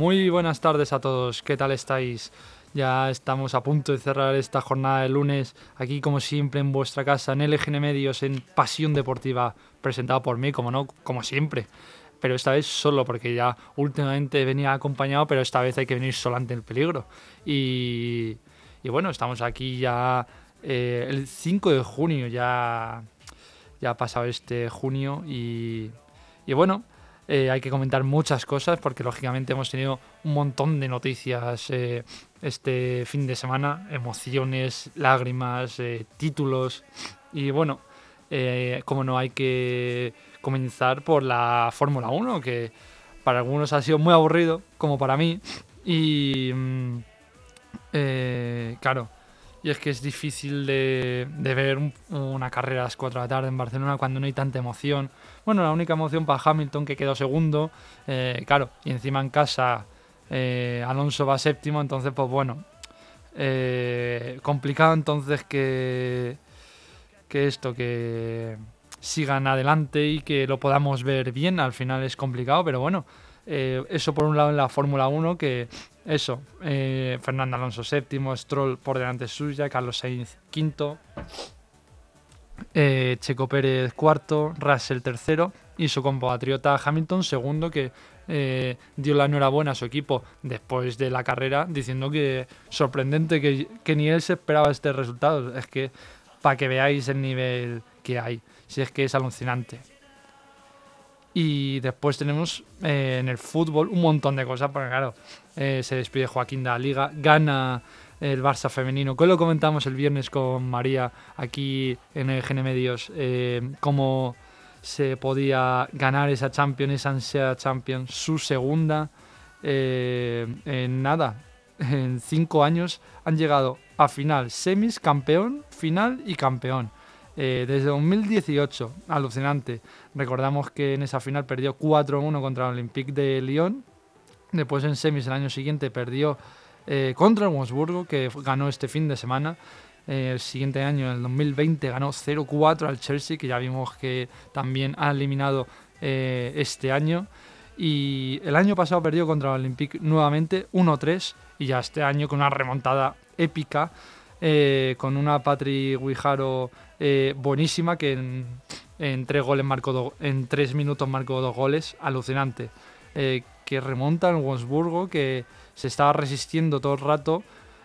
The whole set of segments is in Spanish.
Muy buenas tardes a todos, ¿qué tal estáis? Ya estamos a punto de cerrar esta jornada de lunes, aquí como siempre en vuestra casa, en LGN Medios, en Pasión Deportiva, presentado por mí, como no, como siempre. Pero esta vez solo, porque ya últimamente venía acompañado, pero esta vez hay que venir solo ante el peligro. Y, bueno, estamos aquí ya eh, el 5 de junio, ya, ya ha pasado este junio y, y bueno, eh, hay que comentar muchas cosas porque lógicamente hemos tenido un montón de noticias eh, este fin de semana, emociones, lágrimas, eh, títulos. Y bueno, como no hay que comenzar por la Fórmula 1 que para algunos ha sido muy aburrido como para mí. Y mm, claro, y es que es difícil de, ver una carrera a las 4 de la tarde en Barcelona cuando no hay tanta emoción. Bueno, la única emoción para Hamilton que quedó segundo, eh, claro, y encima en casa eh, Alonso va séptimo, entonces pues bueno, eh, complicado entonces que, que esto, que sigan adelante y que lo podamos ver bien, al final es complicado, pero bueno, eso por un lado en la Fórmula 1 que eso, eh, Fernando Alonso séptimo, Stroll por delante suya, Carlos Sainz quinto, eh, Checo Pérez cuarto, Russell tercero y su compatriota Hamilton segundo que eh, dio la enhorabuena a su equipo después de la carrera diciendo que sorprendente que, que ni él se esperaba este resultado. Es que para que veáis el nivel que hay, si es que es alucinante. Y después tenemos eh, en el fútbol un montón de cosas, porque claro, eh, se despide Joaquín de la Liga, gana el Barça femenino, que lo comentamos el viernes con María aquí en el GN Medios, eh, cómo se podía ganar esa Champions, esa ansiada Champions, su segunda. en nada, en cinco años han llegado a final, semis, campeón, final y campeón. Eh, desde 2018, alucinante. Recordamos que en esa final perdió 4-1 contra el Olympique de Lyon. Después en semis el año siguiente perdió eh, contra el Wolfsburgo, que ganó este fin de semana. Eh, el siguiente año, en el 2020, ganó 0-4 al Chelsea, que ya vimos que también ha eliminado este año. Y el año pasado perdió contra el Olympique nuevamente 1-3 y ya este año con una remontada épica con una Patri Guijaro eh, buenísima que en, tres goles marcó en tres minutos marcó dos goles, alucinante. Eh, que remonta en Wolfsburgo, que se estaba resistiendo todo el rato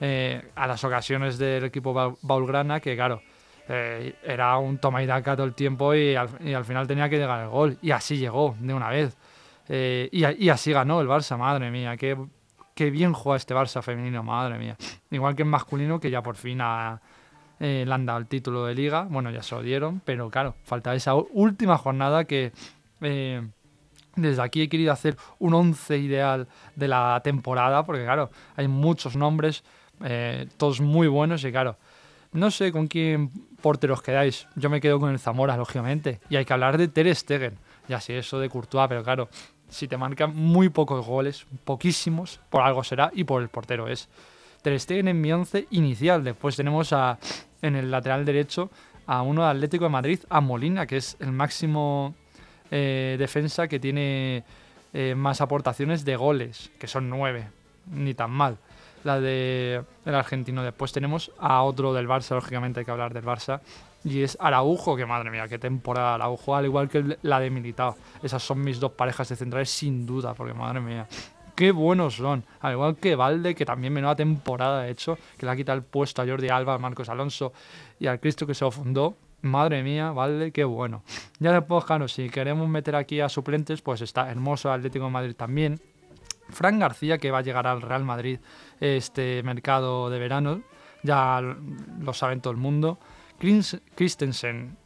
eh, a las ocasiones del equipo Baulgrana, que claro, era un toma y daca todo el tiempo y al, final tenía que llegar el gol. Y así llegó, de una vez. Y, y, así ganó el Barça, madre mía, qué, qué bien juega este Barça femenino, madre mía. Igual que el masculino, que ya por fin ha, eh, le han dado el título de liga, bueno, ya se lo dieron, pero claro, falta esa última jornada que eh, desde aquí he querido hacer un once ideal de la temporada, porque claro, hay muchos nombres, eh, todos muy buenos y claro, no sé con quién porteros quedáis, yo me quedo con el Zamora, lógicamente, y hay que hablar de Ter Stegen, ya sé eso de Courtois, pero claro, si te marcan muy pocos goles, poquísimos, por algo será, y por el portero es. Ter Stegen en mi once inicial, después tenemos a en el lateral derecho a uno de Atlético de Madrid, a Molina, que es el máximo eh, defensa que tiene eh, más aportaciones de goles, que son nueve, ni tan mal. La de el argentino. Después tenemos a otro del Barça, lógicamente hay que hablar del Barça, y es Araujo, que madre mía, qué temporada Araujo, al igual que la de Militao. Esas son mis dos parejas de centrales sin duda, porque madre mía, qué buenos son. Al igual que Valde, que también menuda temporada ha hecho, que le ha quitado el puesto a Jordi Alba, a Marcos Alonso y al Cristo que se lo fundó. Madre mía, Valde, qué bueno. Ya después, claro, si queremos meter aquí a suplentes, pues está Hermoso Atlético de Madrid también. Fran García, que va a llegar al Real Madrid este mercado de verano, ya lo saben todo el mundo. Christensen,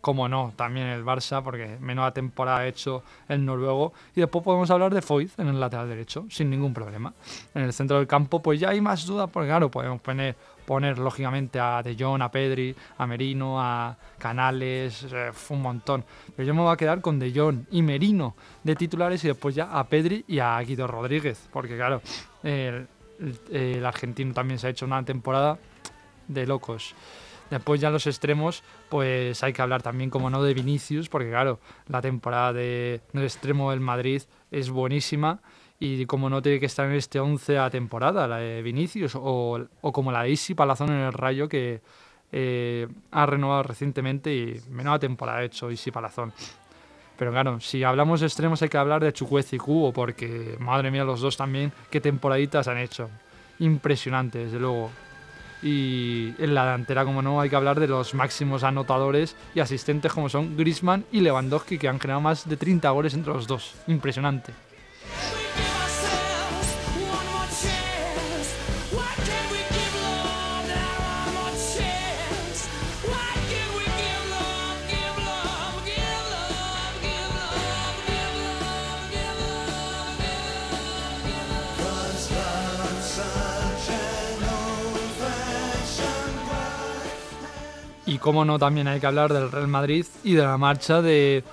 como no, también el Barça, porque menuda temporada ha hecho el noruego. Y después podemos hablar de Foyt en el lateral derecho, sin ningún problema. En el centro del campo, pues ya hay más dudas, porque claro, podemos poner, poner lógicamente a De Jong, a Pedri, a Merino, a Canales, eh, un montón. Pero yo me voy a quedar con De Jong y Merino de titulares y después ya a Pedri y a Guido Rodríguez, porque claro, el argentino también se ha hecho una temporada de locos. Después ya los extremos, pues hay que hablar también, como no, de Vinicius, porque claro, la temporada de, del extremo del Madrid es buenísima y como no tiene que estar en este 11 a temporada, la de Vinicius, o, o como la de Isi Palazón en el Rayo, que eh, ha renovado recientemente y menuda temporada ha hecho Isi Palazón. Pero claro, si hablamos de extremos hay que hablar de Chukwueze y Cubo, porque madre mía, los dos también, qué temporaditas han hecho. Impresionante, desde luego. Y en la delantera, como no, hay que hablar de los máximos anotadores y asistentes como son Grisman y Lewandowski, que han generado más de 30 goles entre los dos. Impresionante. Cómo no, también hay que hablar del Real Madrid y de la marcha de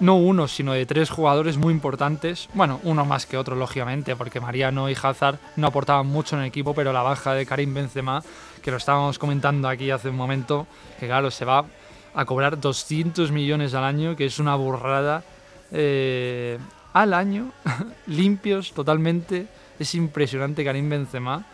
no uno, sino de tres jugadores muy importantes. Bueno, uno más que otro, lógicamente, porque Mariano y Hazard no aportaban mucho en el equipo, pero la baja de Karim Benzema, que lo estábamos comentando aquí hace un momento, que claro, se va a cobrar 200 millones al año, que es una burrada eh, al año, limpios totalmente. Es impresionante Karim Benzema,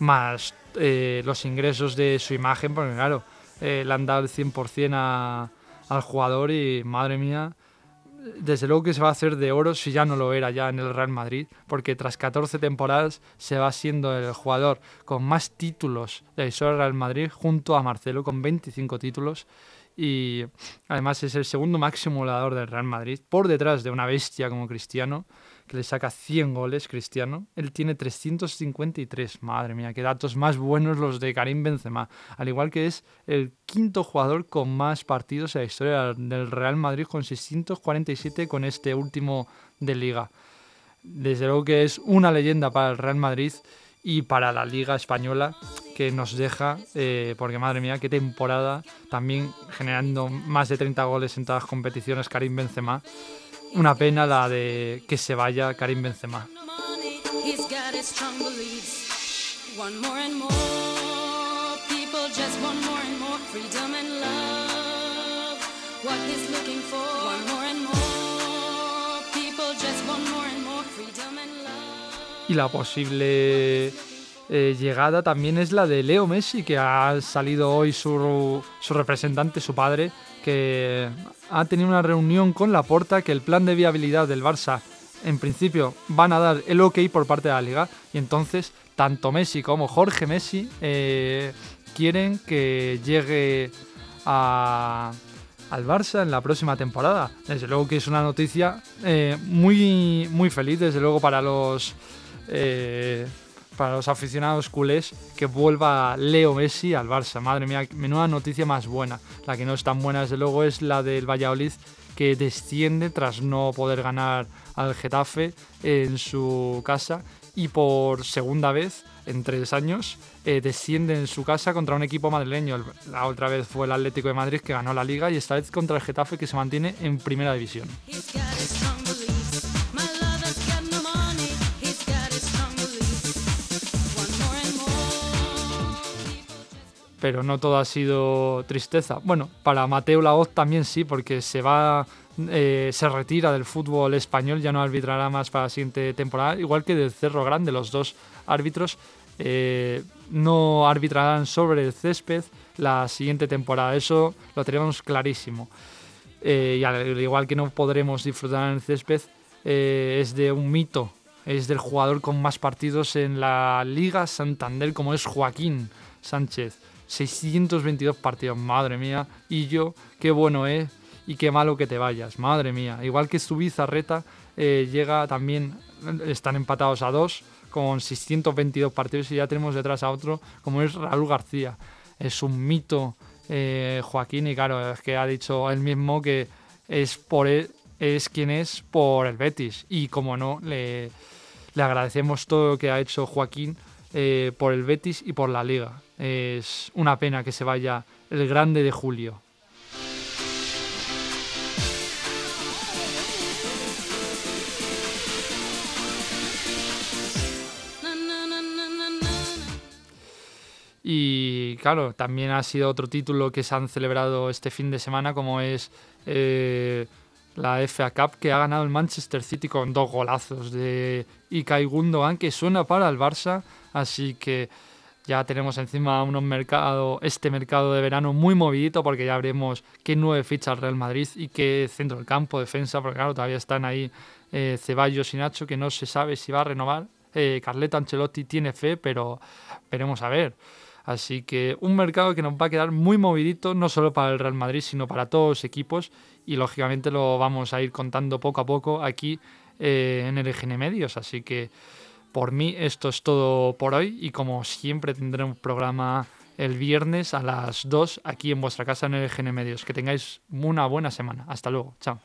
más eh, los ingresos de su imagen, porque claro, eh, le han dado el 100% al jugador y madre mía, desde luego que se va a hacer de oro si ya no lo era ya en el Real Madrid, porque tras 14 temporadas se va siendo el jugador con más títulos de la del Real Madrid junto a Marcelo con 25 títulos y además es el segundo máximo goleador del Real Madrid por detrás de una bestia como Cristiano que le saca 100 goles Cristiano. Él tiene 353. Madre mía, qué datos más buenos los de Karim Benzema. Al igual que es el quinto jugador con más partidos en la historia del Real Madrid con 647 con este último de liga. Desde luego que es una leyenda para el Real Madrid y para la Liga Española que nos deja, eh, porque madre mía, qué temporada, también generando más de 30 goles en todas las competiciones Karim Benzema. Una pena la de que se vaya Karim Benzema. Y la posible eh, llegada también es la de Leo Messi, que ha salido hoy su, su representante, su padre, que ha tenido una reunión con Laporta que el plan de viabilidad del Barça en principio van a dar el ok por parte de la liga y entonces tanto Messi como Jorge Messi eh, quieren que llegue al Barça en la próxima temporada. Desde luego que es una noticia eh, muy, muy feliz, desde luego para los eh, para los aficionados culés que vuelva Leo Messi al Barça. Madre mía, menuda noticia más buena. La que no es tan buena, desde luego, es la del Valladolid que desciende tras no poder ganar al Getafe en su casa y por segunda vez en tres años eh, desciende en su casa contra un equipo madrileño. La otra vez fue el Atlético de Madrid que ganó la liga y esta vez contra el Getafe que se mantiene en primera división. Pero no todo ha sido tristeza. Bueno, para Mateo Laoz también sí, porque se va, eh, se retira del fútbol español, ya no arbitrará más para la siguiente temporada, igual que del Cerro Grande, los dos árbitros eh, no arbitrarán sobre el césped la siguiente temporada, eso lo tenemos clarísimo. Eh, y al igual que no podremos disfrutar en el césped, es de un mito, es del jugador con más partidos en la Liga Santander, como es Joaquín Sánchez 622 partidos, madre mía. Y yo, qué bueno es y qué malo que te vayas, madre mía. Igual que Subiza Reta eh, llega también, están empatados a dos con 622 partidos y ya tenemos detrás a otro como es Raúl García. Es un mito eh, Joaquín y claro, es que ha dicho él mismo que es por él, es quien es por el Betis y como no, le, le agradecemos todo lo que ha hecho Joaquín eh, por el Betis y por la liga. Es una pena que se vaya el grande de Julio. Y claro, también ha sido otro título que se han celebrado este fin de semana, como es eh, la FA Cup que ha ganado el Manchester City con dos golazos de Ikai Gundogan que suena para el Barça, así que ya tenemos encima unos mercado, este mercado de verano muy movidito porque ya veremos qué nueve fichas Real Madrid y qué centro del campo, defensa, porque claro, todavía están ahí eh, Ceballos y Nacho que no se sabe si va a renovar. Eh, Carleto Ancelotti tiene fe, pero veremos a ver. Así que un mercado que nos va a quedar muy movidito, no solo para el Real Madrid, sino para todos los equipos. Y lógicamente lo vamos a ir contando poco a poco aquí eh, en el EGN Medios. Así que por mí esto es todo por hoy. Y como siempre tendremos programa el viernes a las 2 aquí en vuestra casa en el EGN Medios. Que tengáis una buena semana. Hasta luego. Chao.